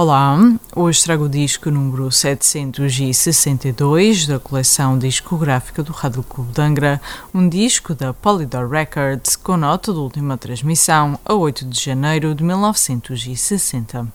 Olá, hoje trago o disco número 762 da coleção discográfica do Rádio Clube de Angra, um disco da Polydor Records com nota de última transmissão a 8 de janeiro de 1960.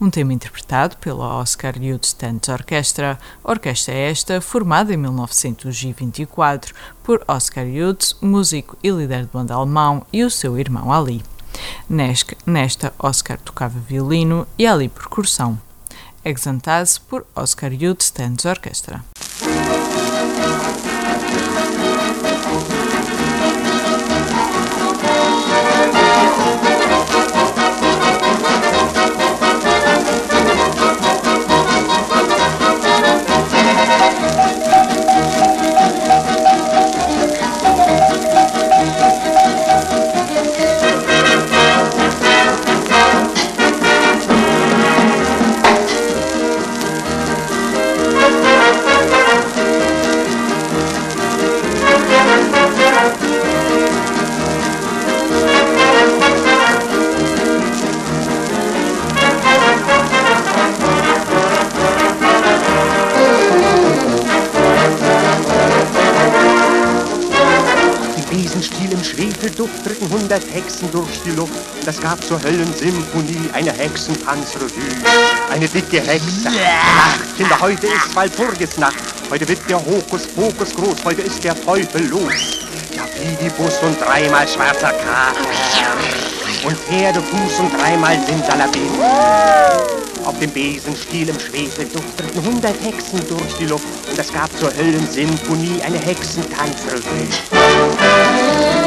Um tema interpretado pela Oscar Youth Dance Orchestra, orquestra esta formada em 1924 por Oscar Youth, músico e líder de banda alemão, e o seu irmão Ali. Nesta, Oscar tocava violino e Ali percussão. Exantase por Oscar Youth Stands Orchestra. Schwefelduft dritten hundert Hexen durch die Luft. Es gab zur Höllensymphonie eine Hexentanzrevue. Eine dicke Hexe. Nacht, Kinder, heute ist Walpurgisnacht. Heute wird der Hokuspokus groß. Heute ist der Teufel los. Ja, Fidibus und dreimal schwarzer Kater. Und Pferdefuß und dreimal Simsalabim. Auf dem Besenstiel im Schwefel dufteten hundert Hexen durch die Luft und es gab zur Höllensymphonie eine Hexentanzrevue.